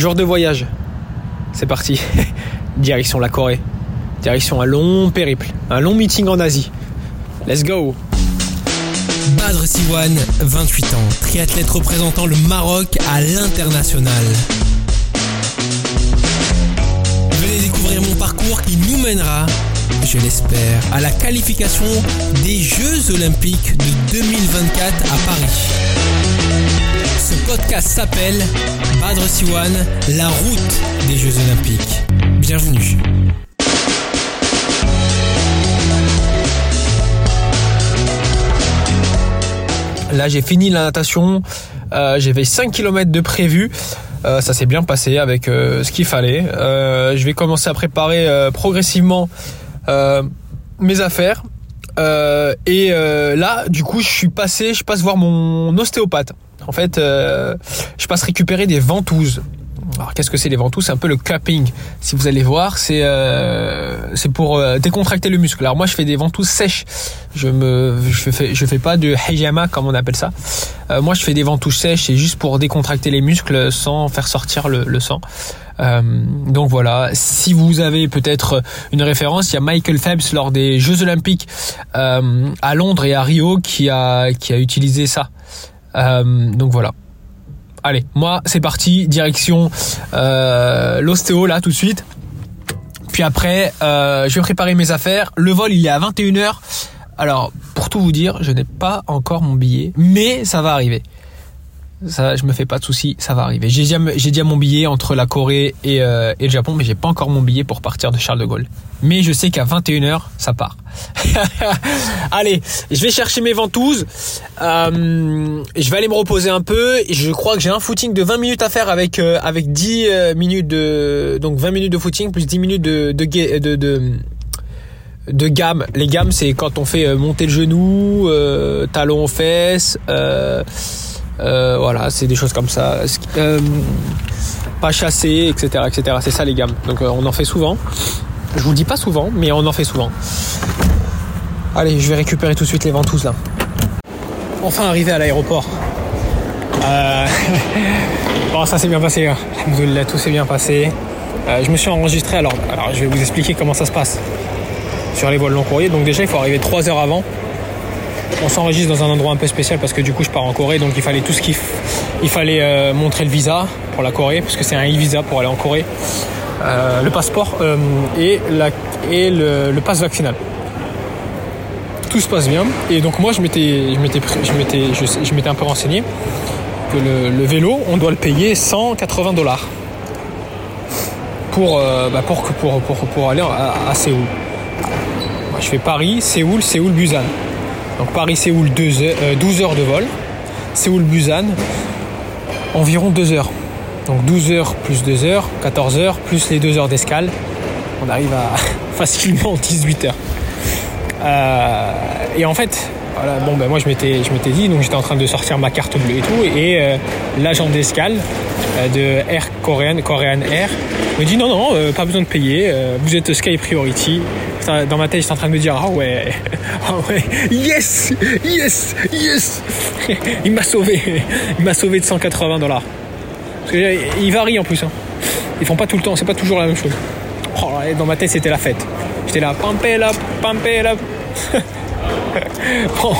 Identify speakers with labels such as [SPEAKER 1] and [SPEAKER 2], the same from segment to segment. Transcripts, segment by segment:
[SPEAKER 1] Jour de voyage. C'est parti. Direction la Corée. Direction un long périple. Un long meeting en Asie. Let's go.
[SPEAKER 2] Badr Siwan, 28 ans, triathlète représentant le Maroc à l'international. Venez découvrir mon parcours qui nous mènera, je l'espère, à la qualification des Jeux Olympiques de 2024 à Paris. Ce podcast s'appelle Badr Siwan, la route des Jeux Olympiques. Bienvenue.
[SPEAKER 1] Là, j'ai fini la natation. Fait 5 km de prévu. Euh, ça s'est bien passé avec euh, ce qu'il fallait. Euh, je vais commencer à préparer progressivement mes affaires. Et là, du coup, je suis passé, je passe voir mon ostéopathe. En fait, euh, je passe récupérer des ventouses. Alors, qu'est-ce que c'est les ventouses? C'est un peu le cupping. Si vous allez voir, c'est euh, c'est pour euh, décontracter le muscle. Alors moi, je fais des ventouses sèches. Je me je fais je fais pas de hijama comme on appelle ça. Euh, moi, je fais des ventouses sèches, c'est juste pour décontracter les muscles sans faire sortir le, le sang. Euh, donc voilà, si vous avez peut-être une référence, il y a Michael Phelps lors des Jeux Olympiques à Londres et à Rio qui a qui a utilisé ça. Euh, donc voilà. Allez, moi c'est parti, direction euh, l'ostéo là tout de suite. Puis après, euh, je vais préparer mes affaires. Le vol il est à 21h. Alors, pour tout vous dire, je n'ai pas encore mon billet, mais ça va arriver. Ça, je me fais pas de soucis, ça va arriver. J'ai déjà, mon billet entre la Corée et, euh, et le Japon, mais j'ai pas encore mon billet pour partir de Charles de Gaulle. Mais je sais qu'à 21h, ça part. Allez, je vais chercher mes ventouses. Euh, je vais aller me reposer un peu. Je crois que j'ai un footing de 20 minutes à faire avec euh, avec 10 euh, minutes de donc 20 minutes de footing plus 10 minutes de de de, de, gamme. Les gammes, c'est quand on fait monter le genou, euh, talon aux fesses. Euh, euh, voilà, c'est des choses comme ça. Euh, pas chasser, etc., etc. C'est ça les gammes. Donc euh, on en fait souvent. Je vous le dis pas souvent, mais on en fait souvent. Allez, je vais récupérer tout de suite les ventouses là. Enfin arrivé à l'aéroport. Bon, ça s'est bien passé. hein. Tout s'est bien passé. Je me suis enregistré. Alors, alors, je vais vous expliquer comment ça se passe sur les vols long courrier. Donc déjà, il faut arriver 3 heures avant. On s'enregistre dans un endroit un peu spécial parce que du coup, je pars en Corée, donc il fallait tout ce il fallait euh, montrer le visa pour la Corée parce que c'est un e-visa pour aller en Corée, Euh, le passeport euh, et le, passe vaccinal. Tout se passe bien et donc moi je m'étais un peu renseigné que le, vélo on doit le payer 180 dollars pour bah, pour aller à, Séoul. Je fais Paris, Séoul, Séoul, Busan. Donc Paris-Séoul, 2 heures- euh, 12 heures de vol. Séoul-Busan, environ 2 heures. Donc 12 heures plus 2 heures, 14 heures, plus les 2 heures d'escale. On arrive à facilement 18 heures. Euh, et en fait, voilà, bon, ben moi je m'étais, je dit, donc j'étais en train de sortir ma carte bleue et tout, et euh, l'agent d'escale de Air Korean, Korean Air me dit non, non, pas besoin de payer, vous êtes Sky Priority. Dans ma tête, j'étais en train de me dire, ah ouais, ah ouais, yes, yes, yes. Il m'a sauvé, il m'a sauvé de 180 dollars. Parce que euh, il varie en plus. Hein. Ils font pas tout le temps, c'est pas toujours la même chose. Oh, dans ma tête, c'était la fête. J'étais là, pampel up, pampel up. bon,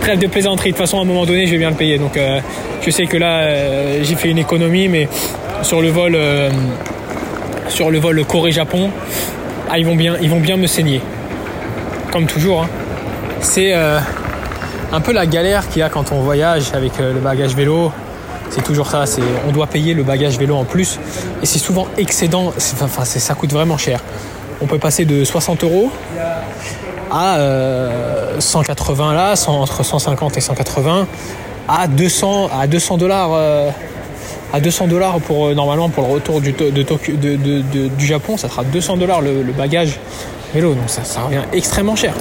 [SPEAKER 1] trêve de plaisanterie. De toute façon, à un moment donné, je vais bien le payer. Donc, euh, je sais que là, euh, j'ai fait une économie, mais sur le vol, sur le vol Corée-Japon, ah, ils vont bien, ils vont bien me saigner. Comme toujours. hein. C'est euh, un peu la galère qu'il y a quand on voyage avec euh, le bagage vélo. C'est toujours ça. On doit payer le bagage vélo en plus, et c'est souvent excédent. Enfin, ça coûte vraiment cher. On peut passer de 60 euros à euh, 180 là, 100 entre 150 et 180, à 200 à 200 dollars. À 200 dollars pour euh, normalement pour le retour du, de de- du Japon, ça sera 200 dollars le, bagage vélo, donc ça, revient extrêmement cher.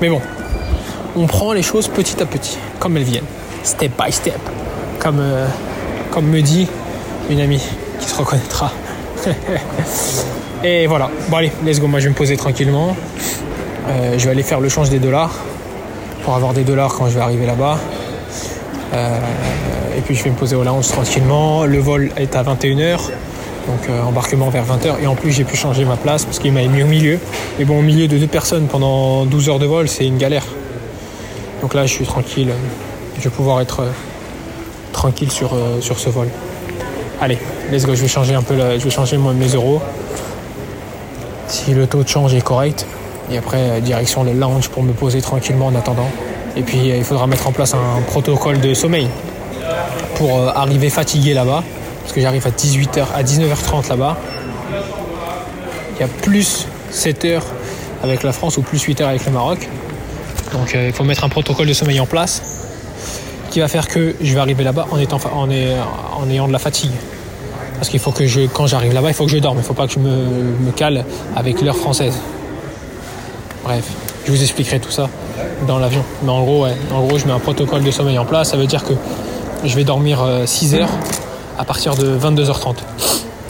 [SPEAKER 1] Mais bon, on prend les choses petit à petit, comme elles viennent, step by step, comme, euh, comme me dit une amie qui se reconnaîtra. Et voilà, bon allez, let's go, moi je vais me poser tranquillement. Euh, je vais aller faire le change des dollars pour avoir des dollars quand je vais arriver là-bas. Et puis je vais me poser au lounge tranquillement. Le vol est à 21h, donc euh, embarquement vers 20h. Et en plus, j'ai pu changer ma place parce qu'il m'a mis au milieu. Et bon, au milieu de deux personnes pendant 12 heures de vol, c'est une galère. Donc là, je suis tranquille. Je vais pouvoir être euh, tranquille sur, euh, sur ce vol. Allez, let's go. Je vais changer un peu, je vais changer mes euros. Si le taux de change est correct. Et après, direction le lounge pour me poser tranquillement en attendant. Et puis, il faudra mettre en place un protocole de sommeil pour euh, arriver fatigué là-bas. Parce que j'arrive à 18h, à 19h30 là-bas. Il y a plus 7 heures avec la France ou plus 8 heures avec le Maroc. Donc euh, il faut mettre un protocole de sommeil en place qui va faire que je vais arriver là-bas en, étant, en ayant de la fatigue. Parce qu'il faut que je, quand j'arrive là-bas, il faut que je dorme. Il ne faut pas que je me, me cale avec l'heure française. Bref, je vous expliquerai tout ça dans l'avion. Mais en gros, ouais, en gros, je mets un protocole de sommeil en place. Ça veut dire que je vais dormir 6 heures à partir de 22h30.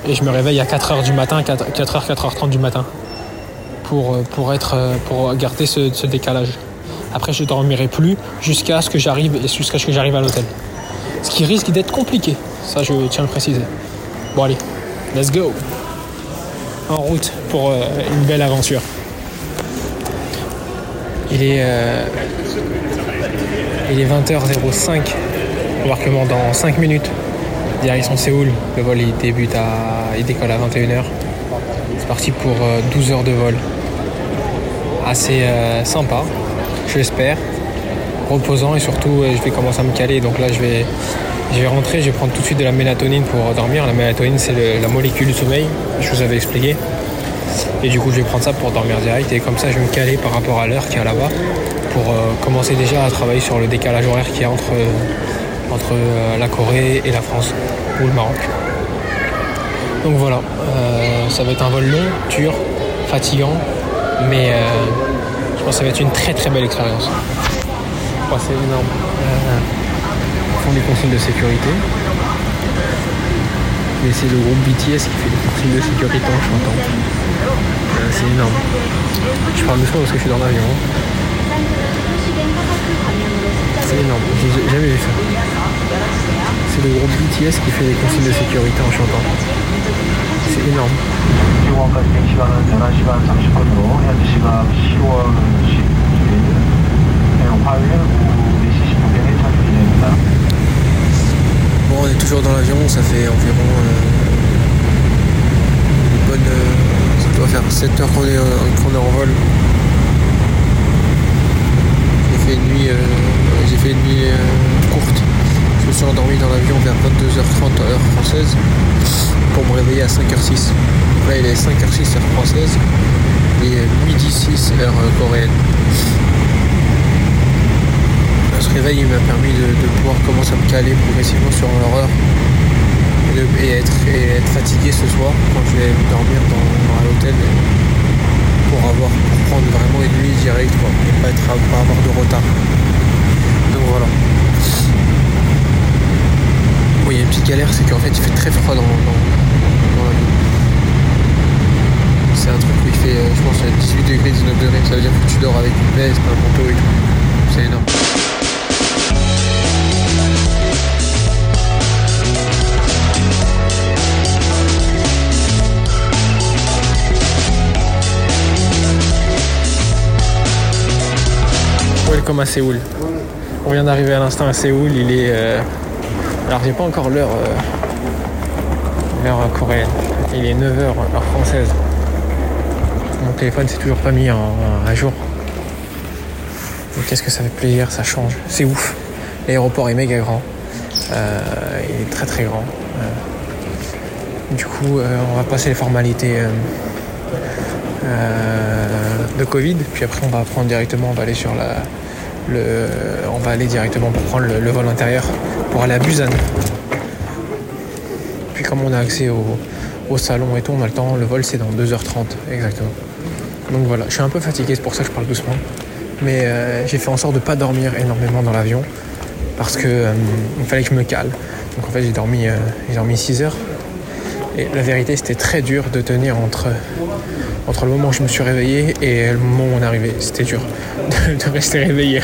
[SPEAKER 1] Et je me réveille à 4h du matin, 4, h 4h30 du matin. Pour, euh, pour, être, euh, pour garder ce, décalage. Après, je dormirai plus jusqu'à ce que j'arrive jusqu'à ce que j'arrive à l'hôtel. Ce qui risque d'être compliqué. Ça, je tiens à le préciser. Bon, allez, let's go. En route pour euh, une belle aventure. Il est, euh, il est 20h05. Embarquement dans 5 minutes. Direction Séoul. Le vol il débute à. il décolle à 21h. C'est parti pour euh, 12 heures de vol. Assez euh, sympa, je l'espère. Reposant et surtout euh, je vais commencer à me caler. Donc là je vais, je vais rentrer, je vais prendre tout de suite de la mélatonine pour dormir. La mélatonine c'est la molécule du sommeil, je vous avais expliqué. Et du coup je vais prendre ça pour dormir direct et comme ça je vais me caler par rapport à l'heure qu'il y a là-bas pour euh, commencer déjà à travailler sur le décalage horaire qu'il y a entre, euh, entre euh, la Corée et la France ou le Maroc. Donc voilà, euh, ça va être un vol long, dur, fatigant, mais euh, je pense que ça va être une très très belle expérience. C'est énorme. Euh, ils font des consignes de sécurité. Mais c'est le groupe BTS qui fait des consignes de sécurité en chantant. Euh, c'est énorme. Je parle doucement parce que je suis dans l'avion. hein. C'est énorme, j'ai jamais vu ça. C'est le groupe BTS qui fait les consignes de sécurité en chantant. C'est énorme. Bon, on est toujours dans l'avion, ça fait environ euh, une bonne. Euh, ça doit faire 7 heures qu'on est, euh, est, en vol. J'ai fait nuit, j'ai fait une nuit courte. Je me suis endormi dans l'avion vers 22h30 heure française pour me réveiller à 5h06. Là, il est 5h06 heure française et midi 6 heure coréenne. Ce réveil il m'a permis de, pouvoir commencer à me caler progressivement sur l'horreur et, et être, fatigué ce soir quand je vais dormir dans, à l'hôtel pour avoir prendre vraiment une nuit directe et pas avoir de retard. Donc voilà. Bon, il y a une petite galère, c'est qu'en fait il fait très froid dans, l'avion. C'est un truc où il fait, euh, je pense, 18 degrés, 19 degrés. Ça veut dire que tu dors avec une veste, un manteau et tout. C'est énorme. Welcome à Séoul. On vient d'arriver à l'instant à Séoul. Il est. euh, Alors, j'ai pas encore l'heure. euh, L'heure coréenne. Il est 9h, heure française. Mon téléphone s'est toujours pas mis à jour. Qu'est-ce que ça fait plaisir, ça change. C'est ouf. L'aéroport est méga grand. Euh, il est très très grand. Euh, du coup, on va passer les formalités de Covid. Puis après, on va prendre directement, on va aller sur la, on va aller directement pour prendre le, vol intérieur pour aller à Busan. Puis comme on a accès au, salon et tout, on a le temps. Le vol c'est dans 2h30 exactement. Donc voilà, je suis un peu fatigué, c'est pour ça que je parle doucement. Mais euh, j'ai fait en sorte de pas dormir énormément dans l'avion parce que euh, fallait que je me cale. Donc en fait j'ai dormi, euh, j'ai dormi 6 heures. Et la vérité c'était très dur de tenir entre, entre le moment où je me suis réveillé et le moment où on est arrivé. C'était dur de, rester réveillé.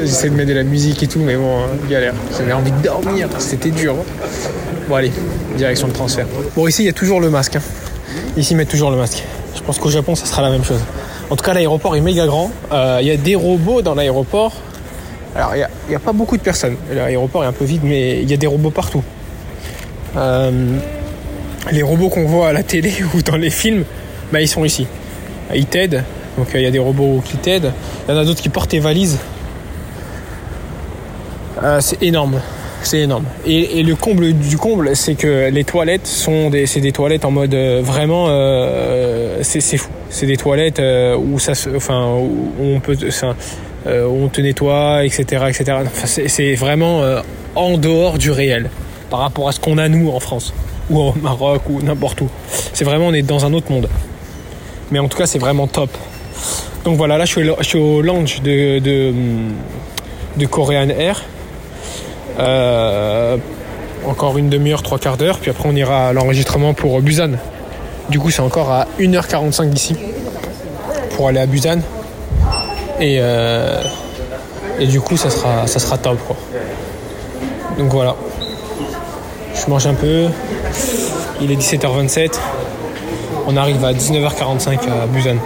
[SPEAKER 1] J'essaie de mettre de la musique et tout, mais bon, hein, galère. J'avais envie de dormir, c'était dur. Bon, allez, direction de transfert. Bon, ici, il y a toujours le masque. hein. Ici, ils mettent toujours le masque. Je pense qu'au Japon, ça sera la même chose. En tout cas, l'aéroport est méga grand. Euh, Il y a des robots dans l'aéroport. Alors, il n'y a pas beaucoup de personnes. L'aéroport est un peu vide, mais il y a des robots partout. Euh, les robots qu'on voit à la télé ou dans les films, bah, ils sont ici. Ils t'aident. Donc, euh, il y a des robots qui t'aident. Il y en a d'autres qui portent tes valises. Euh, c'est énorme. C'est énorme. Et, le comble du comble, c'est que les toilettes sont des, c'est des toilettes en mode euh, vraiment, euh, c'est, fou. C'est des toilettes euh, où ça, se, enfin, où on peut, euh, où on te nettoie, etc., etc. C'est, c'est vraiment euh, en dehors du réel par rapport à ce qu'on a nous en France ou au Maroc ou n'importe où. C'est vraiment, on est dans un autre monde. Mais en tout cas, c'est vraiment top. Donc voilà, là, je suis, au- lounge de, de, de Korean Air. Euh, encore une demi-heure, trois quarts d'heure, puis après on ira à l'enregistrement pour Busan. Du coup, c'est encore à 1h45 d'ici pour aller à Busan. Et, euh, et du coup, ça sera, ça sera top. Quoi. Donc voilà. Je mange un peu. Il est 17h27. On arrive à 19h45 à Busan.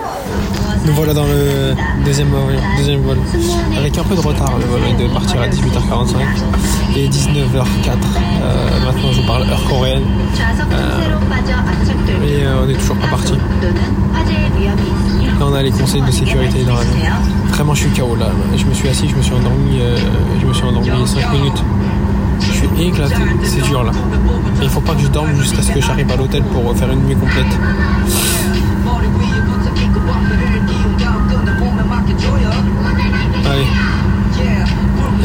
[SPEAKER 1] Nous voilà dans le deuxième vol, deuxième vol. Avec un peu de retard, le vol de partir à 18h45 et 19h04. Euh, maintenant, je vous parle heure coréenne. Et euh, on est toujours pas parti. Là, on a les conseils de sécurité dans l'avion. Vraiment, je suis KO là. Je me suis assis, je me suis endormi, euh, je me suis endormi 5 minutes. Je suis éclaté, c'est dur là. Et il faut pas que je dorme jusqu'à ce que j'arrive à l'hôtel pour faire une nuit complète.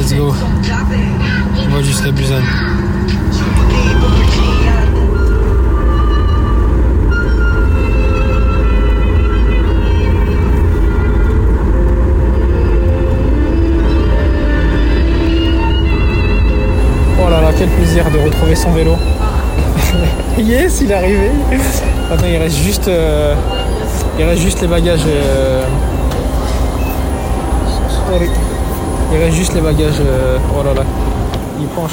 [SPEAKER 1] On va jusqu'à Busan. Oh là là, quel plaisir de retrouver son vélo. yes, il est arrivé. Attends, il reste juste, euh, il reste juste les bagages. euh. Il reste juste les bagages. euh, oh là là, il penche.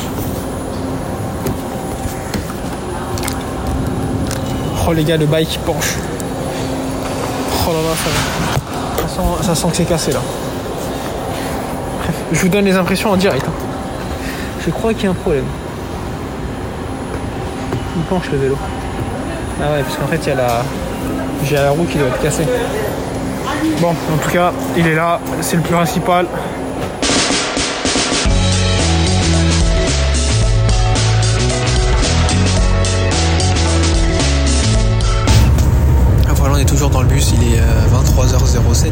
[SPEAKER 1] Oh les gars, le bike penche. Oh là là, ça, ça, sent, ça sent que c'est cassé là. Bref, je vous donne les impressions en direct. hein. Je crois qu'il y a un problème. Il penche le vélo. Ah ouais, parce qu'en fait, il y a la. J'ai la roue qui doit être cassée. Bon, en tout cas, il est là, c'est le plus principal. Toujours dans le bus, il est euh, 23h07.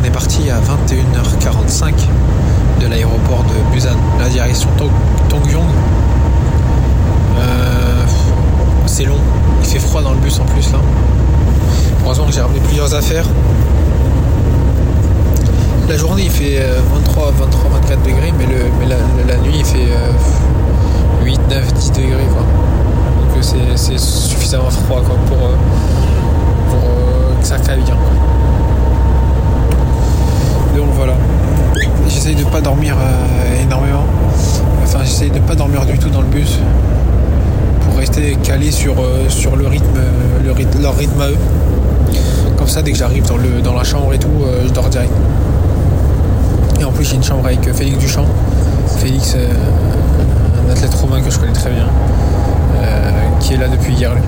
[SPEAKER 1] On est parti à 21h45 de l'aéroport de Busan, la direction Tong- Tongyong. Euh, c'est long, il fait froid dans le bus en plus là. Heureusement que j'ai ramené plusieurs affaires. La journée il fait euh, 23, 23, 24 degrés, mais, le, mais la, la nuit il fait euh, 8, 9, 10 degrés quoi. Donc euh, c'est- suffisamment froid quoi euh, pour caille bien. Donc voilà. J'essaye de pas dormir euh, énormément. Enfin, j'essaye de pas dormir du tout dans le bus pour rester calé sur, euh, sur le rythme, le rythme, leur rythme à eux. Comme ça, dès que j'arrive dans, dans la chambre et tout, euh, je dors direct. Et en plus, j'ai une chambre avec Félix Duchamp. Félix, un athlète romain que je connais très bien, qui est là depuis hier. Donc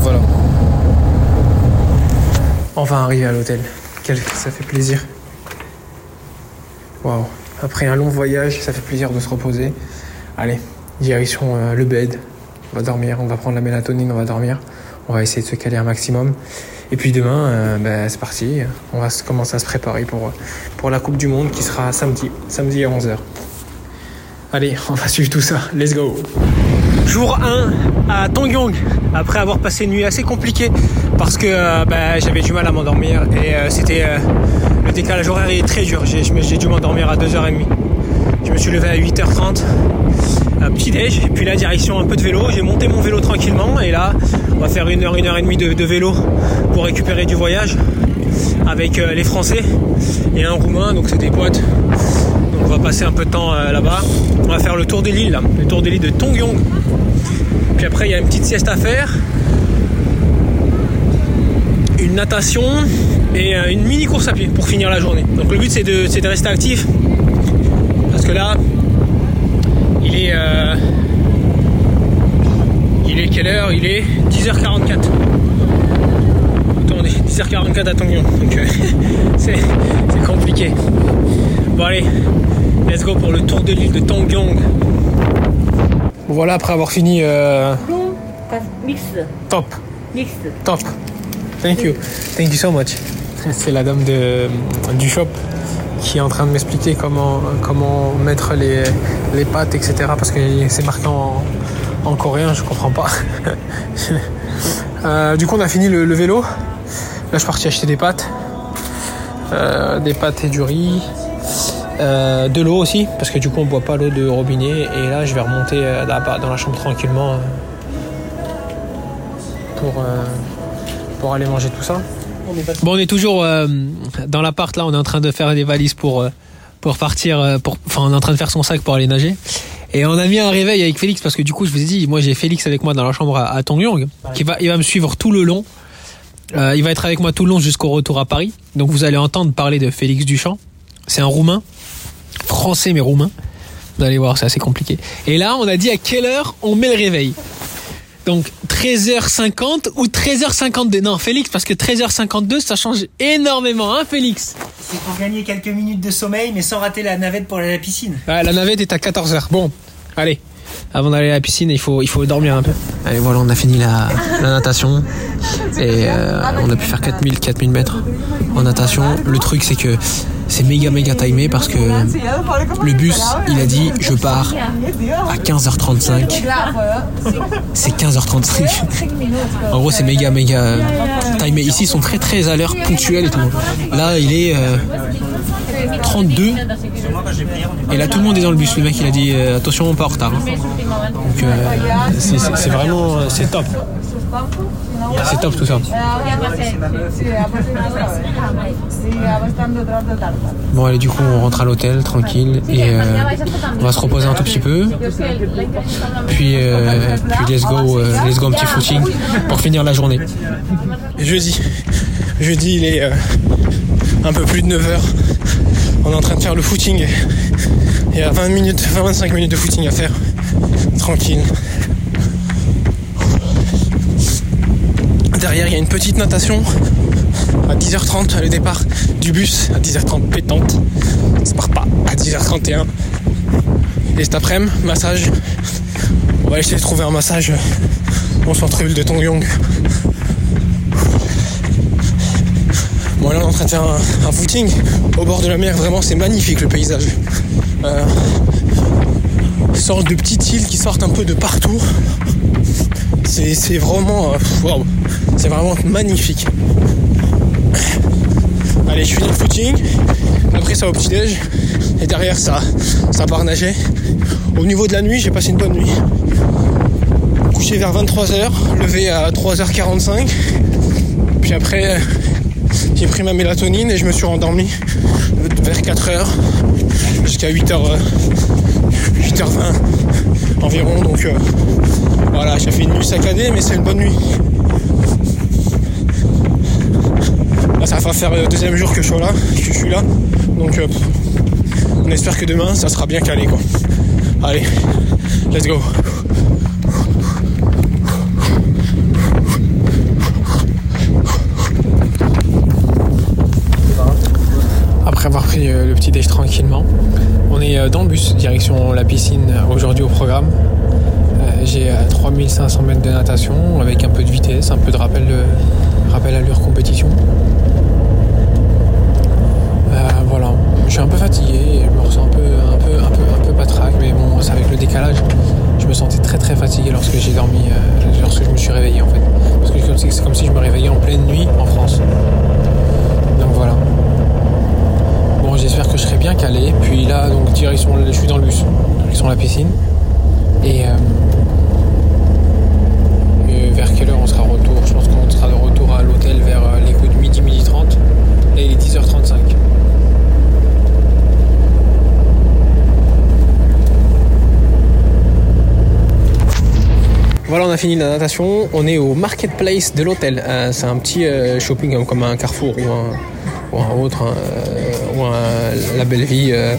[SPEAKER 1] voilà. Enfin arrivé à l'hôtel. Ça fait plaisir. Waouh. Après un long voyage, ça fait plaisir de se reposer. Allez, direction euh, le bed. On va dormir, on va prendre la mélatonine, on va dormir. On va essayer de se caler un maximum. Et puis demain, euh, ben, c'est parti. On va commencer à se préparer pour, pour la Coupe du Monde qui sera samedi. Samedi à 11h. Allez, on va suivre tout ça. Let's go. Jour 1 à Tongyong, après avoir passé une nuit assez compliquée parce que euh, bah, j'avais du mal à m'endormir et euh, c'était euh, le décalage horaire est très dur. J'ai dû m'endormir à 2h30. Je me suis levé à 8h30, un petit déj, et puis la direction un peu de vélo. J'ai monté mon vélo tranquillement et là on va faire une heure, une heure et demie de, de vélo pour récupérer du voyage. avec les Français et un Roumain, donc c'est des potes. Donc on va passer un peu de temps là-bas. On va faire le tour de l'île, là, le tour de l'île de Tongyong. Puis après, il y a une petite sieste à faire, une natation et euh, une mini course à pied pour finir la journée. Donc le but c'est de, c'est de rester actif parce que là, il est, euh, il est quelle heure? Il est 10h44. Attendez, 10h44 à Tongyong. Donc euh, c'est, compliqué. Bon allez, let's go pour le tour de l'île de Tongyong. Voilà, après avoir fini, euh, top, top. Thank you, thank you so much. C'est la dame de, du shop qui est en train de m'expliquer comment, comment mettre les, pâtes, etc. Parce que c'est marqué en, en coréen, je comprends pas. Euh, du coup, on a fini le, vélo. Là, je suis parti acheter des pâtes. Euh, des pâtes et du riz. Euh, de l'eau aussi, parce que du coup, on boit pas l'eau de robinet. Et là, je vais remonter euh, dans la chambre tranquillement euh, pour, euh, pour aller manger tout ça. Bon, on est toujours euh, dans l'appart là, on est en train de faire des valises pour, euh, pour partir, euh, enfin on est en train de faire son sac pour aller nager. Et on a mis un réveil avec Félix parce que du coup je vous ai dit, moi j'ai Félix avec moi dans la chambre à, à qui va, il va me suivre tout le long. Il va être avec moi tout le long jusqu'au retour à Paris. Donc vous allez entendre parler de Félix Duchamp. C'est un Roumain, français mais roumain. Vous allez voir, c'est assez compliqué. Et là, on a dit à quelle heure on met le réveil. Donc 13h50 ou 13h52 Non, Félix, parce que 13h52, ça change énormément, hein, Félix?
[SPEAKER 3] C'est pour gagner quelques minutes de sommeil, mais sans rater la navette pour aller à la piscine.
[SPEAKER 1] Ouais, La navette est à 14h. Bon, allez. Avant d'aller à la piscine, il faut, il faut dormir un peu. Allez, voilà, on a fini la, la natation. Et euh, on a pu faire 4000, 4000 mètres en natation. Le truc, c'est que c'est méga, méga timé parce que le bus, il a dit je pars à 15h35. C'est 15h35. En gros, c'est méga, méga timé. Ici, ils sont très, très à l'heure, ponctuels et tout. Là, il est euh, 32. Et là, tout le monde est dans le bus. Le mec, il a dit euh, attention, on part en retard. hein. Donc, euh, c'est- vraiment, euh, c'est top. C'est top tout ça. Bon, allez, du coup, on rentre à l'hôtel tranquille et on va se reposer un tout petit peu. Puis, puis let's go, let's go un petit footing pour finir la journée. Jeudi, jeudi, il est un peu plus de 9h. On est en train de faire le footing. Il y a 20 minutes, 20-25 minutes de footing à faire. Tranquille. Derrière, il y a une petite natation à 10h30, le départ du bus à 10h30 pétante. Ça part pas à 10h31. Et cet après-midi, massage. On va essayer de trouver un massage au centre-ville de Tongyong. Bon là on est en train de faire un, footing au bord de la mer, vraiment c'est magnifique le paysage. Euh, sorte de petites îles qui sortent un peu de partout. C'est vraiment. euh, c'est vraiment magnifique. Allez, je finis le footing. Après, ça au petit-déj. Et derrière, ça, ça part nager. Au niveau de la nuit, j'ai passé une bonne nuit. Couché vers 23h, levé à 3h45. Puis après, j'ai pris ma mélatonine et je me suis rendormi vers 4h jusqu'à 8h, 8h20 environ. Donc euh, voilà, j'ai fait une nuit saccadée, mais c'est une bonne nuit. Ça va faire le deuxième jour que je suis là. Donc euh, on espère que demain ça sera bien calé quoi. Allez, let's go. Après avoir euh, le petit déj tranquillement, on est euh, dans le bus direction la piscine euh, aujourd'hui au programme. J'ai euh, 3500 mètres de natation avec un peu de vitesse, un peu de rappel, de, rappel allure compétition. Voilà, je suis un peu fatigué, je me ressens un peu, un peu, un peu, un peu patraque, mais bon, c'est avec le décalage. Je me sentais très très fatigué lorsque j'ai dormi, lorsque je me suis réveillé en fait. Parce que c'est comme si je me réveillais en pleine nuit en France. j'espère que je serai bien calé. Puis là, donc direction, je suis dans le bus, direction la piscine. Euh, et vers quelle heure on sera retour? Je pense qu'on sera de retour à l'hôtel vers euh, les coups de midi, midi 30. Là, il est 10h35. Voilà, on a fini la natation. On est au marketplace de l'hôtel. Euh, c'est un petit shopping hein, comme un carrefour ou un, ou un autre, hein, euh, ou La Belle Vie euh,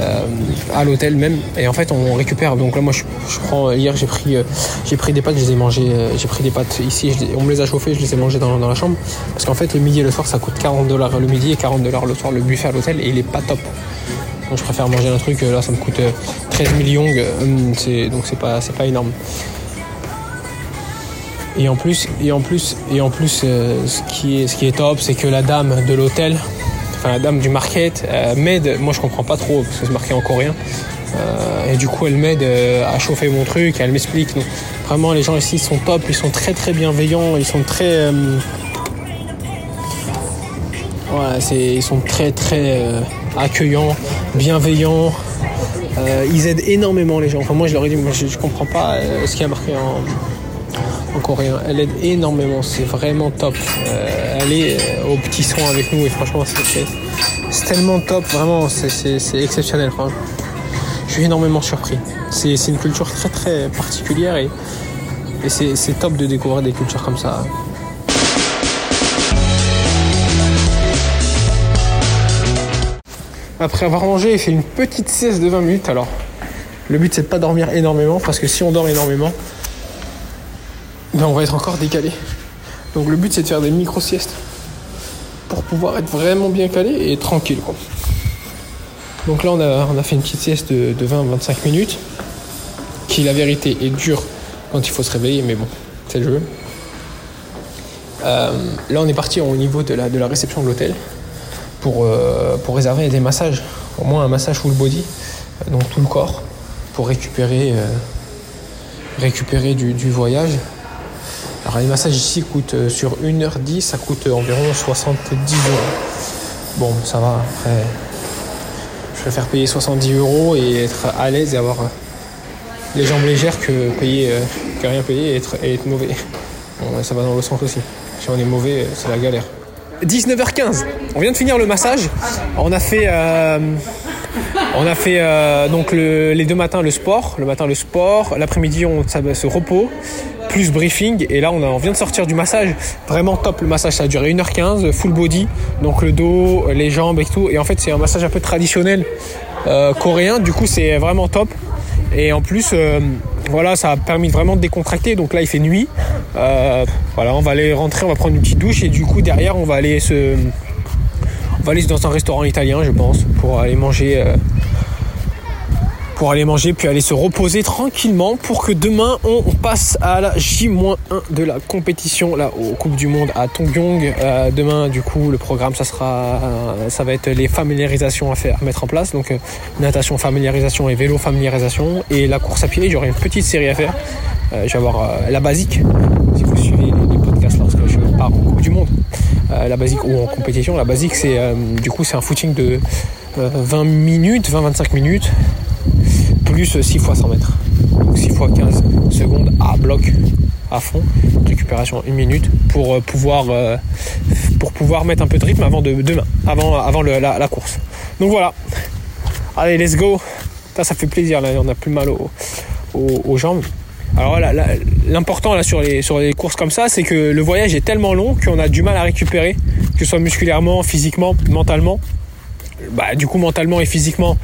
[SPEAKER 1] euh, à l'hôtel même. Et en fait, on récupère. Donc là, moi, je, prends. Hier, j'ai pris, des pâtes. Je les ai mangées. j'ai pris des pâtes ici. on me les a chauffées. Je les ai mangées dans, la chambre. Parce qu'en fait, le midi et le soir, ça coûte 40 dollars le midi et 40 dollars le soir le buffet à l'hôtel. Et il est pas top. Donc je préfère manger un truc, là ça me coûte euh, 13 millions, donc c'est pas, pas énorme. Et en plus, et en plus, et en plus, euh, ce, qui est, top, c'est que la dame de l'hôtel, enfin la dame du market, euh, m'aide. Moi je comprends pas trop parce que c'est marqué en coréen. Euh, et du coup elle m'aide à chauffer mon truc, elle m'explique. Vraiment les gens ici sont top, ils sont très très bienveillants, ils sont très... voilà, ils sont très très accueillants, bienveillants. Ils aident énormément les gens. Enfin, moi, je leur ai dit, moi, je, je comprends pas ce qui a marqué en Elle aide énormément, c'est vraiment top. Euh, elle est euh, aux petits soins avec nous et franchement, c'est, tellement top, vraiment, c'est, exceptionnel. Je suis énormément surpris. C'est, une culture très très particulière et, c'est top de découvrir des cultures comme ça. Après avoir mangé, j'ai fait une petite sieste de 20 minutes. Alors, le but c'est de pas dormir énormément parce que si on dort énormément, ben, on va être encore décalé. Donc le but c'est de faire des micro-siestes pour pouvoir être vraiment bien calé et tranquille. Donc là on a, fait une petite sieste de, de 20-25 minutes qui la vérité est dure quand il faut se réveiller, mais bon, c'est le jeu. Euh, là on est parti au niveau de la, réception de l'hôtel pour, euh, pour réserver des massages, au moins un massage full body, donc tout le corps, pour récupérer, euh, du voyage. Alors les massages ici coûtent euh, sur 1h10, ça coûte environ 70 euros. Bon, ça va, après, je préfère payer 70 euros et être à l'aise et avoir euh, les jambes légères que, payer, euh, que rien payer et être, mauvais. Ça va dans le sens aussi. Si on est mauvais, c'est la galère. 19h15, on vient de finir le massage. On a fait, on a fait donc le- les deux matins le sport, le matin le sport, l'après-midi on se repos, plus briefing. Et là on, vient de sortir du massage, vraiment top le massage. Ça a duré 1h15, full body, donc le dos, les jambes et tout. Et en fait c'est un massage un peu traditionnel euh, coréen. Du coup c'est vraiment top. Et en plus, euh, voilà, ça a permis vraiment de décontracter. Donc là, il fait nuit. Euh, voilà, on va aller rentrer, on va prendre une petite douche et du coup derrière, on va aller se, on va aller dans un restaurant italien, je pense, pour aller manger, pour aller manger, puis aller se reposer tranquillement pour que demain on passe à la J-1 de la compétition là aux Coupe du Monde à Tongyong. Euh, demain, du coup, le programme ça sera, euh, ça va être les familiarisations à faire, à mettre en place. Donc euh, natation familiarisation et vélo familiarisation et la course à pied. J'aurai une petite série à faire. Je vais avoir la basique. Si vous suivez les, podcasts lorsque je pars en Coupe du Monde, la basique ou en compétition, la basique c'est du coup c'est un footing de euh, 20 minutes, 20-25 minutes plus 6 fois 100 mètres. Donc 6 fois 15 secondes à bloc à fond, récupération 1 minute pour euh, pouvoir euh, pour pouvoir mettre un peu de rythme avant de demain, avant avant la, course. Donc voilà. Allez, let's go. Ça, ça fait plaisir là, on a plus mal aux, jambes. Alors l'important là sur les sur les courses comme ça, c'est que le voyage est tellement long qu'on a du mal à récupérer, que ce soit musculairement, physiquement, mentalement. Bah, du coup, mentalement et physiquement,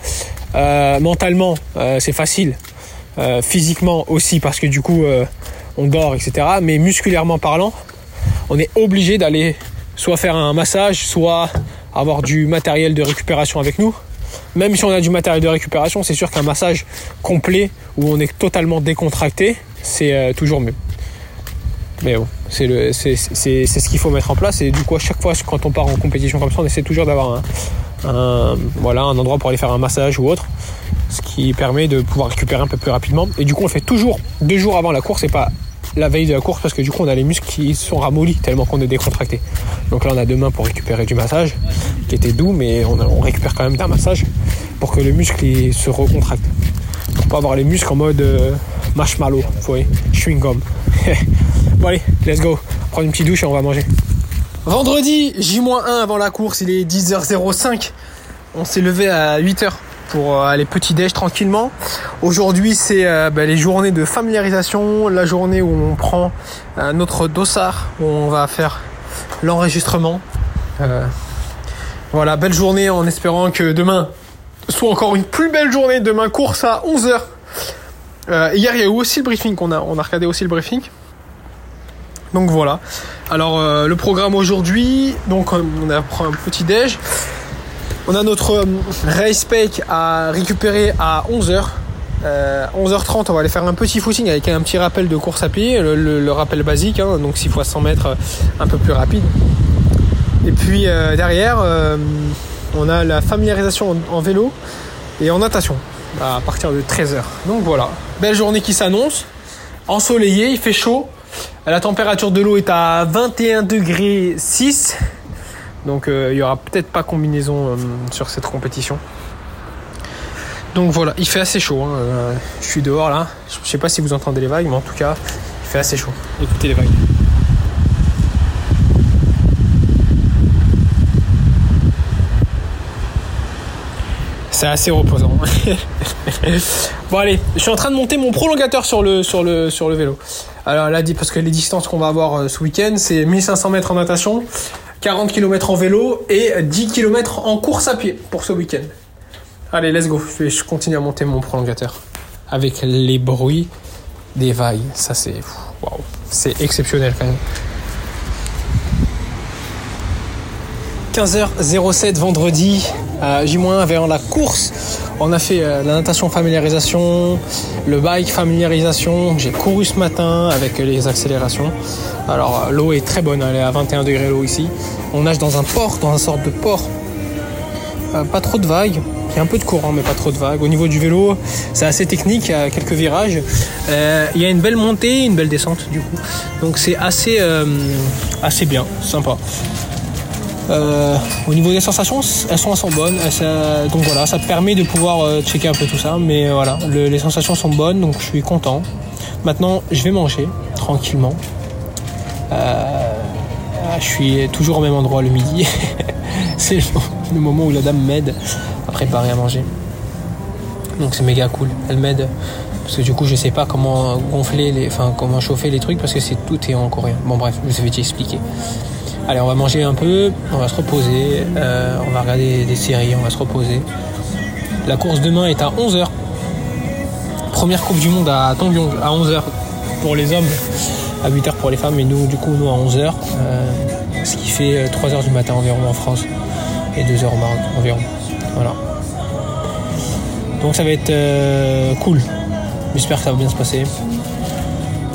[SPEAKER 1] euh, mentalement, euh, c'est facile. Euh, physiquement aussi, parce que du coup, on dort, etc. Mais musculairement parlant, on est obligé d'aller soit faire un massage, soit avoir du matériel de récupération avec nous. Même si on a du matériel de récupération, c'est sûr qu'un massage complet où on est totalement décontracté, c'est toujours mieux. Mais bon, c'est ce qu'il faut mettre en place. Et du coup, à chaque fois, quand on part en compétition comme ça, on essaie toujours d'avoir un, un- voilà, un endroit pour aller faire un massage ou autre. Ce qui permet de pouvoir récupérer un peu plus rapidement. Et du coup, on le fait toujours deux jours avant la course et pas la veille de la course parce que du coup, on a les muscles qui sont ramollis tellement qu'on est décontracté. Donc là, on a demain pour récupérer du massage qui était doux, mais on, récupère quand même d'un massage pour que le muscle se recontracte. Pour pas avoir les muscles en mode euh, marshmallow, vous voyez, chewing gum. bon allez, let's go. Prendre une petite douche et on va manger. Vendredi, J-1 avant la course, il est 10h05. On s'est levé à 8h pour euh, aller petit déj tranquillement. Aujourd'hui, c'est euh, bah, les journées de familiarisation, la journée où on prend notre dossard, où on va faire l'enregistrement. Euh, voilà, belle journée en espérant que demain soit encore une plus belle journée. Demain, course à 11h. Euh, hier, il y a eu aussi le briefing qu'on a, on a regardé aussi le briefing. Donc voilà. Alors euh, le programme aujourd'hui, donc euh, on a pris un petit déj. On a notre euh, race pack à récupérer à 11h. 11h30, on va aller faire un petit footing avec un petit rappel de course à pied, le, rappel basique, hein, donc 6 fois 100 mètres, euh, un peu plus rapide. Et puis euh, derrière, euh, on a la familiarisation en, en vélo et en natation à partir de 13h. Donc voilà, belle journée qui s'annonce, ensoleillé, il fait chaud. La température de l'eau est à 21 degrés 6. Donc euh, il y aura peut-être pas combinaison euh, sur cette compétition. Donc voilà, il fait assez chaud. hein, euh, je suis dehors là. Je sais pas si vous entendez les vagues, mais en tout cas, il fait assez chaud. Écoutez les vagues. C'est assez reposant. bon allez, je suis en train de monter mon prolongateur sur le, sur le, sur le vélo. Alors là, parce que les distances qu'on va avoir euh, ce week-end, c'est 1500 mètres en natation, 40 km en vélo et 10 km en course à pied pour ce week-end. Allez, let's go. Je continue à monter mon prolongateur avec les bruits des vagues. Ça c'est, waouh, c'est exceptionnel quand même. 15h07 vendredi, à J-1 vers la course. On a fait euh, la natation familiarisation, le bike familiarisation. J'ai couru ce matin avec les accélérations. Alors euh, l'eau est très bonne, elle est à 21 degrés l'eau ici. On nage dans un port, dans un sorte de port. Euh, pas trop de vagues. Il y a un peu de courant, mais pas trop de vagues. Au niveau du vélo, c'est assez technique, quelques virages. Il y a une belle montée, une belle descente du coup. Donc c'est assez, assez bien, sympa. Euh, au niveau des sensations, elles sont, bonnes. Donc voilà, ça permet de pouvoir euh, checker un peu tout ça. Mais euh, voilà, le- les sensations sont bonnes, donc je suis content. Maintenant, je vais manger tranquillement. Euh, je suis toujours au même endroit le midi. c'est le, moment où la dame m'aide à préparer à manger. Donc c'est méga cool. Elle m'aide parce que du coup je sais pas comment gonfler les, enfin comment chauffer les trucs parce que c'est tout est en coréen. Bon bref, je avais déjà expliqué. Allez, on va manger un peu, on va se reposer, euh, on va regarder des séries, on va se reposer. La course demain est à 11h. Première Coupe du Monde à Tongyong à 11h pour les hommes, à 8h pour les femmes, et nous, du coup, nous à 11h, euh, ce qui fait 3h du matin environ en France et 2h au Maroc environ. Voilà. Donc ça va être euh, cool. J'espère que ça va bien se passer.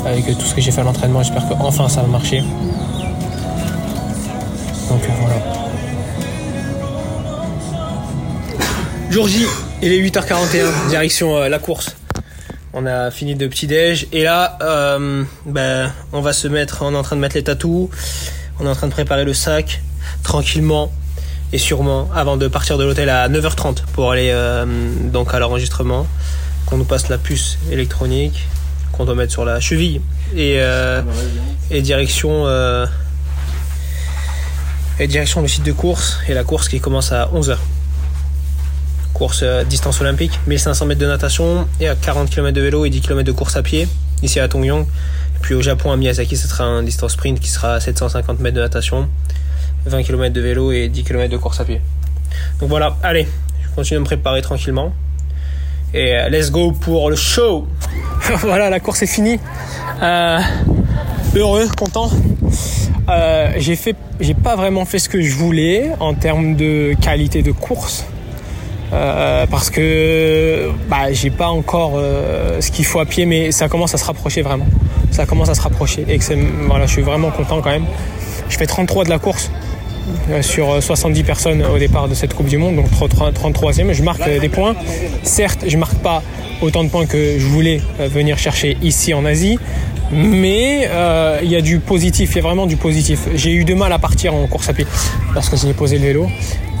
[SPEAKER 1] Avec tout ce que j'ai fait à l'entraînement, j'espère qu'enfin ça va marcher. Donc voilà. Jour J, il est 8h41, direction euh, la course. On a fini de petit déj et là, euh, ben, on va se mettre, on est en train de mettre les tatous, on est en train de préparer le sac tranquillement et sûrement avant de partir de l'hôtel à 9h30 pour aller euh, donc à l'enregistrement, qu'on nous passe la puce électronique qu'on doit mettre sur la cheville et, direction et direction le site de course et la course qui commence à 11h. Course euh, distance olympique, 1500 mètres de natation et à 40 km de vélo et 10 km de course à pied ici à Tongyong. Et puis au Japon à Miyazaki, ce sera un distance sprint qui sera à 750 mètres de natation, 20 km de vélo et 10 km de course à pied. Donc voilà, allez, je continue à me préparer tranquillement. Et euh, let's go pour le show Voilà, la course est finie. Euh, heureux, content. Euh, j'ai fait, j'ai pas vraiment fait ce que je voulais en termes de qualité de course. Euh, parce que bah, j'ai pas encore euh, ce qu'il faut à pied, mais ça commence à se rapprocher vraiment. Ça commence à se rapprocher et que voilà, je suis vraiment content quand même. Je fais 33 de la course sur 70 personnes au départ de cette Coupe du Monde, donc 33e. Je marque euh, des points. Certes, je marque pas autant de points que je voulais euh, venir chercher ici en Asie, mais euh, il y a du positif, il y a vraiment du positif. J'ai eu de mal à partir en course à pied lorsque j'ai posé le vélo,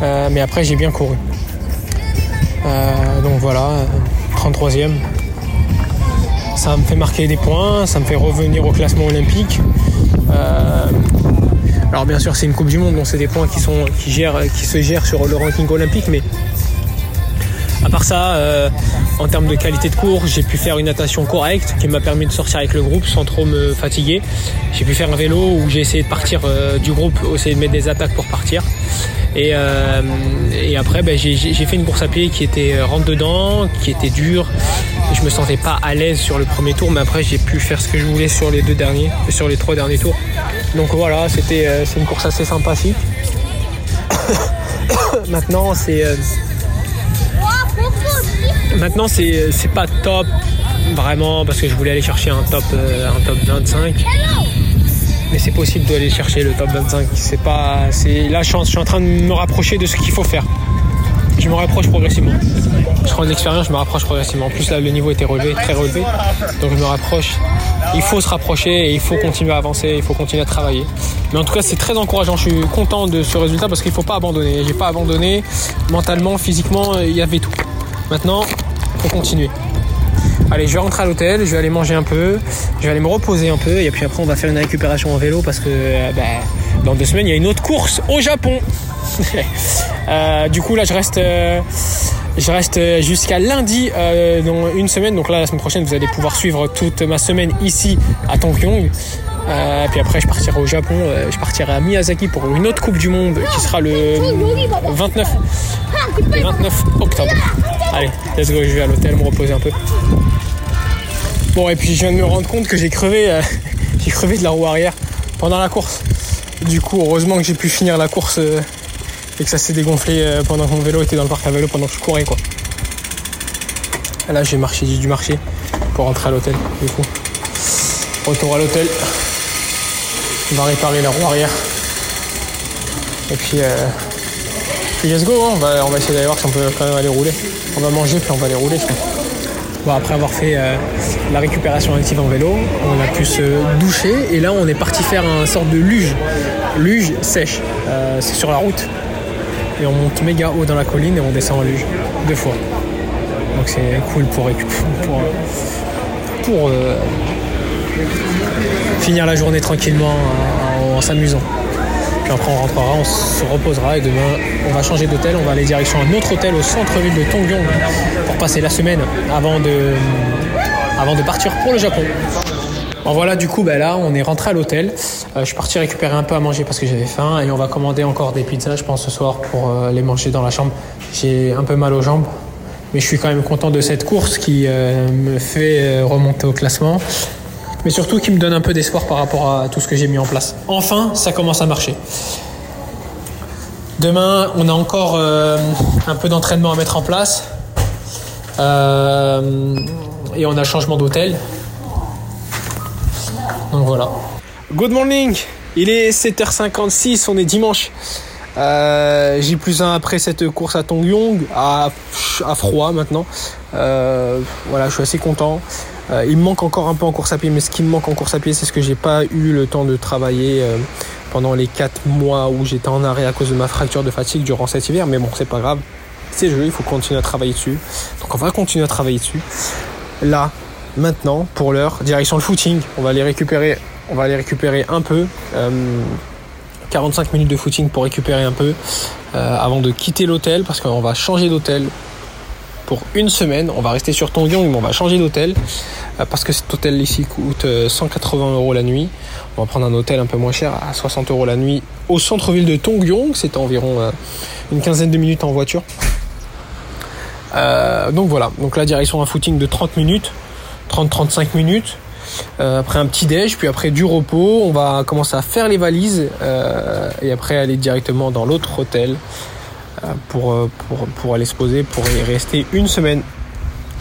[SPEAKER 1] euh, mais après j'ai bien couru. Euh, donc voilà, euh, 33e. Ça me fait marquer des points, ça me fait revenir au classement olympique. Alors bien sûr c'est une Coupe du Monde, donc c'est des points qui, sont, qui, gèrent, qui se gèrent sur le ranking olympique, mais À part ça, euh, en termes de qualité de cours, j'ai pu faire une natation correcte qui m'a permis de sortir avec le groupe sans trop me fatiguer. J'ai pu faire un vélo où j'ai essayé de partir euh, du groupe, essayer de mettre des attaques pour partir. Et, euh, et après, ben, j'ai fait une course à pied qui était rentre dedans, qui était dure. Je me sentais pas à l'aise sur le premier tour, mais après j'ai pu faire ce que je voulais sur les deux derniers, sur les trois derniers tours. Donc voilà, c'était euh, une course assez sympathique. Maintenant, c'est euh, maintenant c'est c'est pas top vraiment parce que je voulais aller chercher un top euh, un top 25. Mais c'est possible d'aller chercher le top 25. C'est pas c'est la chance. Je suis en train de me rapprocher de ce qu'il faut faire. Je me rapproche progressivement. Je prends de l'expérience, je me rapproche progressivement. En plus là, le niveau était relevé, très relevé. Donc je me rapproche. Il faut se rapprocher et il faut continuer à avancer, il faut continuer à travailler. Mais en tout cas, c'est très encourageant. Je suis content de ce résultat parce qu'il faut pas abandonner. J'ai pas abandonné mentalement, physiquement, il y avait tout. Maintenant, faut continuer. Allez, je vais rentrer à l'hôtel, je vais aller manger un peu, je vais aller me reposer un peu et puis après on va faire une récupération en vélo parce que euh, bah, dans deux semaines il y a une autre course au Japon. Euh, du coup là je reste, euh, je reste jusqu'à lundi euh, dans une semaine. Donc là la semaine prochaine vous allez pouvoir suivre toute ma semaine ici à Tonkyong. Euh, puis après je partirai au Japon, euh, je partirai à Miyazaki pour une autre Coupe du Monde qui sera le 29, le 29 octobre. Allez, let's go, je vais à l'hôtel me reposer un peu. Bon et puis je viens de me rendre compte que j'ai crevé, euh, j'ai crevé de la roue arrière pendant la course. Du coup heureusement que j'ai pu finir la course euh, et que ça s'est dégonflé euh, pendant que mon vélo était dans le parc à vélo pendant que je courais quoi. Là j'ai marché, j'ai dû marcher pour rentrer à l'hôtel du coup. Retour à l'hôtel. On va réparer la roue arrière. Et puis, euh, puis let's go, hein. on, va, on va essayer d'aller voir si on peut quand même aller rouler. On va manger puis on va aller rouler. Bon, après avoir fait euh, la récupération active en vélo, on a pu se doucher et là on est parti faire un sorte de luge. Luge sèche. Euh, c'est sur la route. Et on monte méga haut dans la colline et on descend en luge. Deux fois. Donc c'est cool pour récupérer. Pour, pour euh, finir la journée tranquillement en, en s'amusant. Puis après on rentrera, on se reposera et demain on va changer d'hôtel, on va aller direction un autre hôtel au centre-ville de Tongyong pour passer la semaine avant de, avant de partir pour le Japon. Bon voilà du coup ben là on est rentré à l'hôtel. Euh, je suis parti récupérer un peu à manger parce que j'avais faim et on va commander encore des pizzas je pense ce soir pour euh, les manger dans la chambre. J'ai un peu mal aux jambes mais je suis quand même content de cette course qui euh, me fait remonter au classement mais surtout qui me donne un peu d'espoir par rapport à tout ce que j'ai mis en place. Enfin, ça commence à marcher. Demain, on a encore un peu d'entraînement à mettre en place. Et on a changement d'hôtel. Donc voilà. Good morning Il est 7h56, on est dimanche. Euh, J'ai plus un après cette course à Tongyong, à, à froid maintenant. Euh, voilà, je suis assez content. Euh, il me manque encore un peu en course à pied, mais ce qui me manque en course à pied, c'est ce que j'ai pas eu le temps de travailler pendant les 4 mois où j'étais en arrêt à cause de ma fracture de fatigue durant cet hiver. Mais bon, c'est pas grave. C'est jeu, il faut continuer à travailler dessus. Donc on va continuer à travailler dessus. Là, maintenant, pour l'heure, direction le footing. On va aller récupérer, on va récupérer un peu. Euh, 45 minutes de footing pour récupérer un peu euh, avant de quitter l'hôtel parce qu'on va changer d'hôtel pour une semaine. On va rester sur Tongyong, mais on va changer d'hôtel euh, parce que cet hôtel ici coûte euh, 180 euros la nuit. On va prendre un hôtel un peu moins cher à 60 euros la nuit au centre-ville de Tongyong. C'est environ euh, une quinzaine de minutes en voiture. Euh, donc voilà, donc la direction un footing de 30 minutes, 30-35 minutes. Euh, après un petit déj, puis après du repos, on va commencer à faire les valises euh, et après aller directement dans l'autre hôtel euh, pour, pour, pour aller se poser, pour y rester une semaine.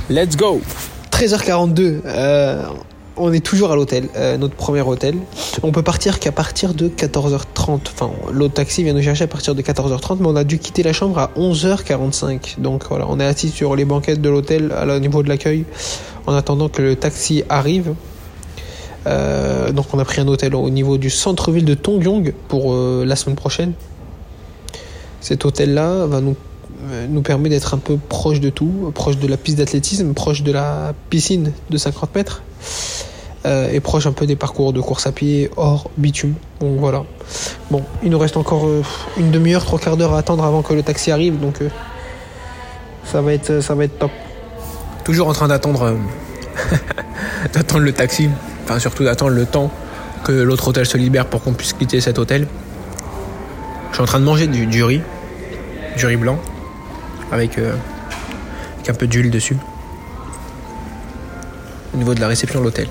[SPEAKER 1] Let's go 13h42, euh, on est toujours à l'hôtel, notre premier hôtel. On peut partir qu'à partir de 14h30. Enfin, l'autre taxi vient nous chercher à partir de 14h30, mais on a dû quitter la chambre à 11h45. Donc voilà, on est assis sur les banquettes de l'hôtel au niveau de l'accueil en attendant que le taxi arrive. Euh, donc on a pris un hôtel au niveau du centre-ville de Tongyong pour euh, la semaine prochaine. Cet hôtel-là va nous, euh, nous permet d'être un peu proche de tout, proche de la piste d'athlétisme, proche de la piscine de 50 mètres et proche un peu des parcours de course à pied hors bitume. Donc voilà. Bon, il nous reste encore une demi-heure, trois quarts d'heure à attendre avant que le taxi arrive, donc ça va ça va être top. Toujours en train d'attendre, euh, d'attendre le taxi. Enfin, surtout d'attendre le temps que l'autre hôtel se libère pour qu'on puisse quitter cet hôtel. Je suis en train de manger du, riz, du riz blanc, avec, euh, avec un peu d'huile dessus. Au niveau de la réception de l'hôtel.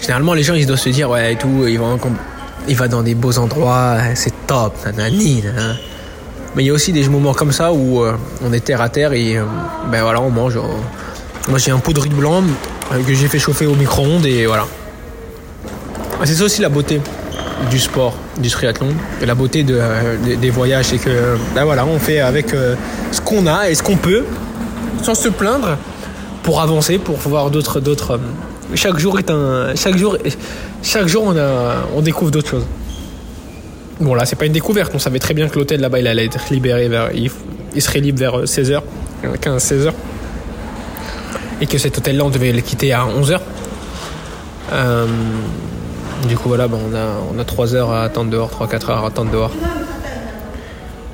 [SPEAKER 1] Généralement, les gens ils doivent se dire ouais et tout, il va dans des beaux endroits, c'est top, nanani. Mais il y a aussi des moments comme ça où euh, on est terre à terre et euh, ben voilà, on mange. euh, moi j'ai un pot de riz blanc que j'ai fait chauffer au micro-ondes et voilà. C'est ça aussi la beauté du sport, du triathlon, et la beauté de, des, voyages, c'est que ben voilà, on fait avec ce qu'on a et ce qu'on peut, sans se plaindre, pour avancer, pour voir d'autres, d'autres. chaque jour est un, chaque jour, chaque jour on a, on découvre d'autres choses. Bon là c'est pas une découverte, on savait très bien que l'hôtel là-bas il allait être libéré vers, il, serait libre vers 16h, 15-16h. Et que cet hôtel là on devait le quitter à 11h. Euh, du coup voilà, bah, on, a, on a 3 heures à attendre dehors, 3-4 heures à attendre dehors.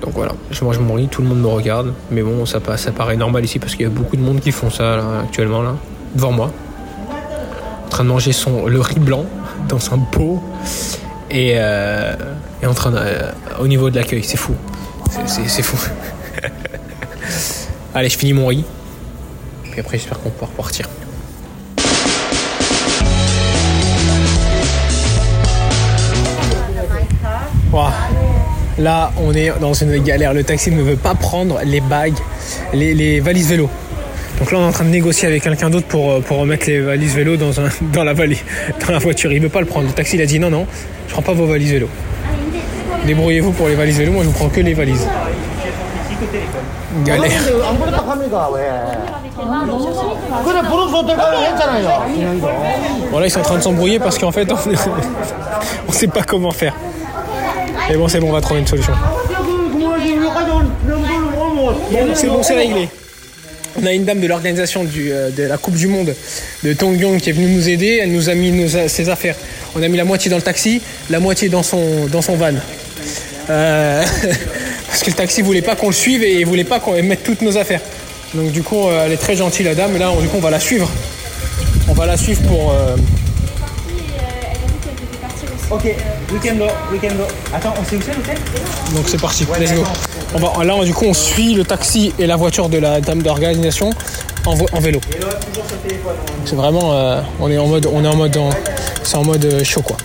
[SPEAKER 1] Donc voilà, je mange mon riz, tout le monde me regarde. Mais bon, ça, ça paraît normal ici parce qu'il y a beaucoup de monde qui font ça actuellement là, devant moi. En train de manger son, le riz blanc dans un pot et, euh, et en train de, euh, au niveau de l'accueil, c'est fou. C'est- fou. Allez, je finis mon riz. Puis après, j'espère qu'on pourra repartir. Ouah. Là, on est dans une galère. Le taxi ne veut pas prendre les bagues, les, les valises vélo. Donc là, on est en train de négocier avec quelqu'un d'autre pour, euh, pour remettre les valises vélo dans, un, dans, la valise, dans la voiture. Il veut pas le prendre. Le taxi, il a dit non, non, je prends pas vos valises vélo. Débrouillez-vous pour les valises vélo, moi je vous prends que les valises. Galère. là ils sont en train de s'embrouiller parce qu'en fait, on ne sait pas comment faire. Mais bon, c'est bon, on va trouver une solution. C'est bon, c'est réglé. On a une dame de l'organisation euh, de la Coupe du Monde de Tongyong qui est venue nous aider. Elle nous a mis ses affaires. On a mis la moitié dans le taxi, la moitié dans son, dans son van. Euh, parce que le taxi voulait pas qu'on le suive et il voulait pas qu'on mette toutes nos affaires. Donc du coup, euh, elle est très gentille la dame. Et là, on- du coup, on va la suivre. On va la suivre pour. euh,
[SPEAKER 3] Ok, week-end go, week-end go. Attends, on sait où c'est l'hôtel
[SPEAKER 1] Donc c'est parti, let's go. On va, là, du coup, on suit le taxi et la voiture de la dame d'organisation en, vo- en vélo. C'est vraiment, euh, on est en mode, on est en mode, en- c'est en mode euh, chaud quoi.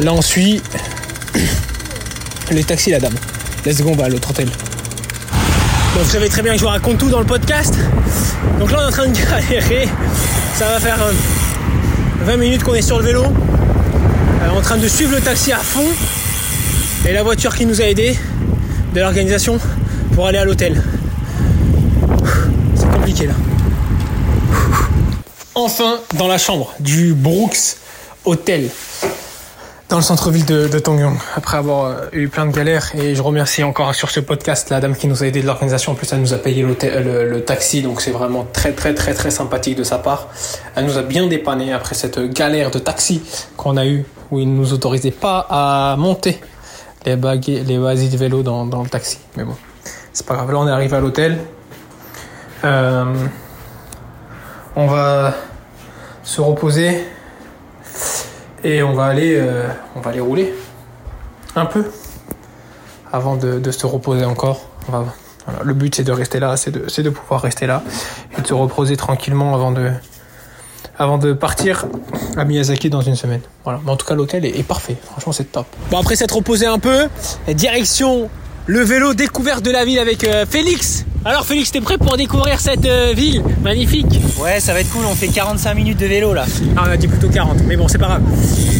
[SPEAKER 1] Là, on suit les taxis et la dame. Let's go, on va à l'autre hôtel. Donc vous savez très bien que je vous raconte tout dans le podcast. Donc là, on est en train de galérer. Ça va faire euh, 20 minutes qu'on est sur le vélo, euh, en train de suivre le taxi à fond et la voiture qui nous a aidés de l'organisation pour aller à l'hôtel. C'est compliqué là. Enfin dans la chambre du Brooks Hotel dans le centre-ville de, de Tongyong après avoir euh, eu plein de galères. Et je remercie encore sur ce podcast la dame qui nous a aidé de l'organisation. En plus elle nous a payé le, le taxi. Donc c'est vraiment très très très très sympathique de sa part. Elle nous a bien dépanné après cette galère de taxi qu'on a eu où il ne nous autorisait pas à monter les bagues les valises de vélo dans, dans le taxi. Mais bon c'est pas grave. Là on est arrivé à l'hôtel. Euh, on va se reposer et on va aller, euh, on va aller rouler un peu avant de, se reposer encore. Le but c'est de rester là, c'est de, pouvoir rester là et de se reposer tranquillement avant de, avant de partir à Miyazaki dans une semaine. Mais en tout cas l'hôtel est, est parfait. Franchement c'est top. Bon après s'être reposé un peu, direction le vélo découverte de la ville avec euh, Félix. Alors Félix, t'es prêt pour découvrir cette euh, ville magnifique?
[SPEAKER 3] Ouais, ça va être cool, on fait 45 minutes de vélo là.
[SPEAKER 1] ah, on a dit plutôt 40, mais bon, c'est pas grave.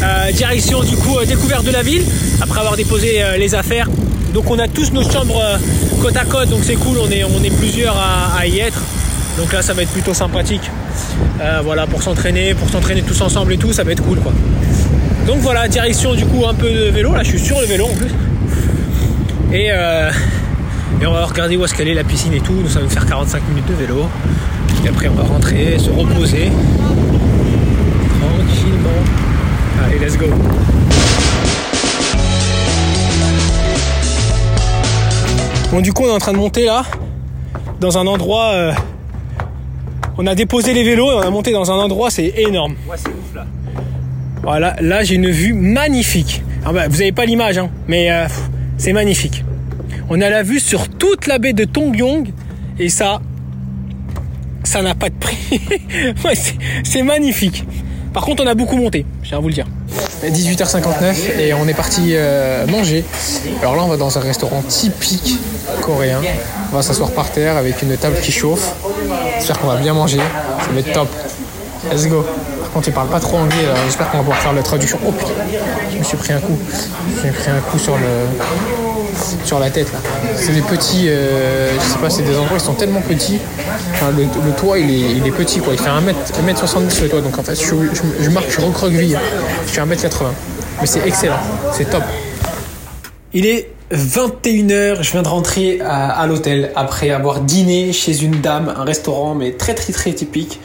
[SPEAKER 1] Euh, direction du coup euh, découverte de la ville, après avoir déposé les affaires. Donc on a tous nos chambres côte à côte, donc c'est cool, on est, on est plusieurs à, à y être. Donc là ça va être plutôt sympathique. Euh, voilà, pour s'entraîner, pour s'entraîner tous ensemble et tout, ça va être cool quoi. Donc voilà, direction du coup un peu de vélo, là je suis sur le vélo en plus. Et, euh, et on va regarder où est-ce qu'elle est la piscine et tout, nous ça va nous faire 45 minutes de vélo. Et après on va rentrer, se reposer tranquillement. Allez, let's go. Bon, du coup, on est en train de monter là. dans un endroit. euh, on a déposé les vélos et on a monté dans un endroit, c'est énorme.
[SPEAKER 3] Ouais, c'est ouf là.
[SPEAKER 1] Voilà, là j'ai une vue magnifique. Ah bah, vous avez pas l'image, hein, mais euh, c'est magnifique. On a la vue sur toute la baie de Tongyong et ça, ça n'a pas de prix. C'est- magnifique. Par contre, on a beaucoup monté, je tiens à vous le dire. 18h59 et on est parti euh, manger. Alors là, on va dans un restaurant typique coréen. On va s'asseoir par terre avec une table qui chauffe. J'espère qu'on va bien manger. Ça va être top. Let's go. Par contre, il parle pas trop anglais. J'espère qu'on va pouvoir faire la traduction. Oh putain, je me suis pris un coup. Je me suis pris un coup sur le sur la tête là. C'est des petits, euh, je sais pas, c'est des endroits ils sont tellement petits. Le, toit il est, petit quoi. Il fait 1m, 1m70 le toit. Donc en fait, je, je- je marque, je recroqueville. Je suis 1m80. Mais c'est excellent. C'est top. Il est 21h, je viens de rentrer à, l'hôtel après avoir dîné chez une dame, un restaurant mais très très très typique.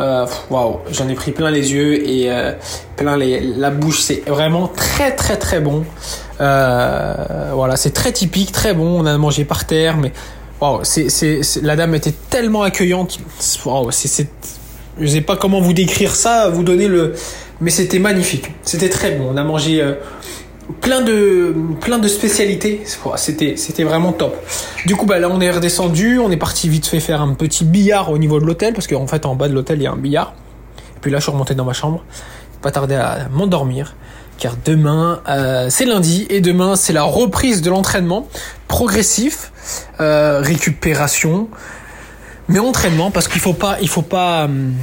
[SPEAKER 1] Euh, Waouh, j'en ai pris plein les yeux et euh, plein les, la bouche, c'est vraiment très très très bon. Euh, voilà, c'est très typique, très bon. On a mangé par terre, mais c'est la dame était tellement accueillante. Waouh, c'est je sais pas comment vous décrire ça, vous donner le, mais c'était magnifique. C'était très bon. On a mangé euh, plein de plein de spécialités. C'était vraiment top. Du coup, bah là, on est redescendu. On est parti vite fait faire un petit billard au niveau de l'hôtel parce qu'en fait, en bas de l'hôtel, il y a un billard. Et puis là, je suis remonté dans ma chambre. Pas tardé à m'endormir. Car demain, euh, c'est lundi et demain, c'est la reprise de l'entraînement progressif, euh, récupération, mais entraînement parce qu'il faut pas, faut pas hum,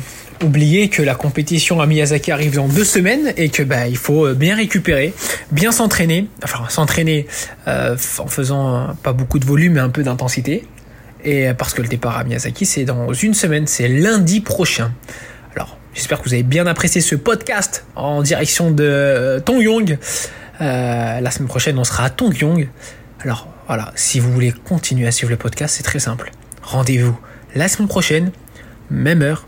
[SPEAKER 1] oublier que la compétition à Miyazaki arrive dans deux semaines et que bah il faut euh, bien récupérer, bien s'entraîner, enfin s'entraîner euh, en faisant euh, pas beaucoup de volume mais un peu d'intensité. Et euh, parce que le départ à Miyazaki c'est dans une semaine, c'est lundi prochain. J'espère que vous avez bien apprécié ce podcast en direction de euh, Tongyong. Euh, la semaine prochaine on sera à Tongyong. Alors voilà, si vous voulez continuer à suivre le podcast, c'est très simple. Rendez-vous la semaine prochaine, même heure,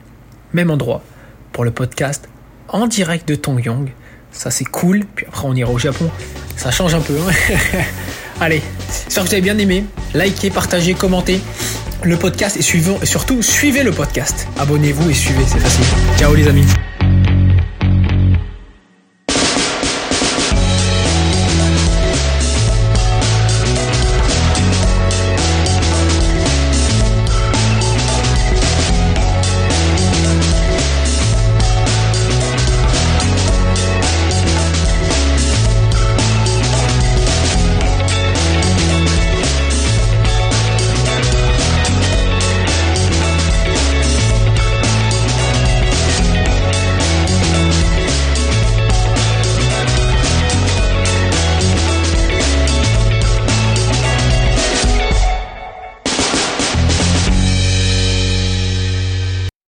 [SPEAKER 1] même endroit, pour le podcast en direct de Tongyong. Ça c'est cool. Puis après on ira au Japon. Ça change un peu. hein. Allez, j'espère que vous avez bien aimé. Likez, partagez, commentez le podcast et, suivons, et surtout suivez le podcast. Abonnez-vous et suivez, c'est facile. Ciao les amis.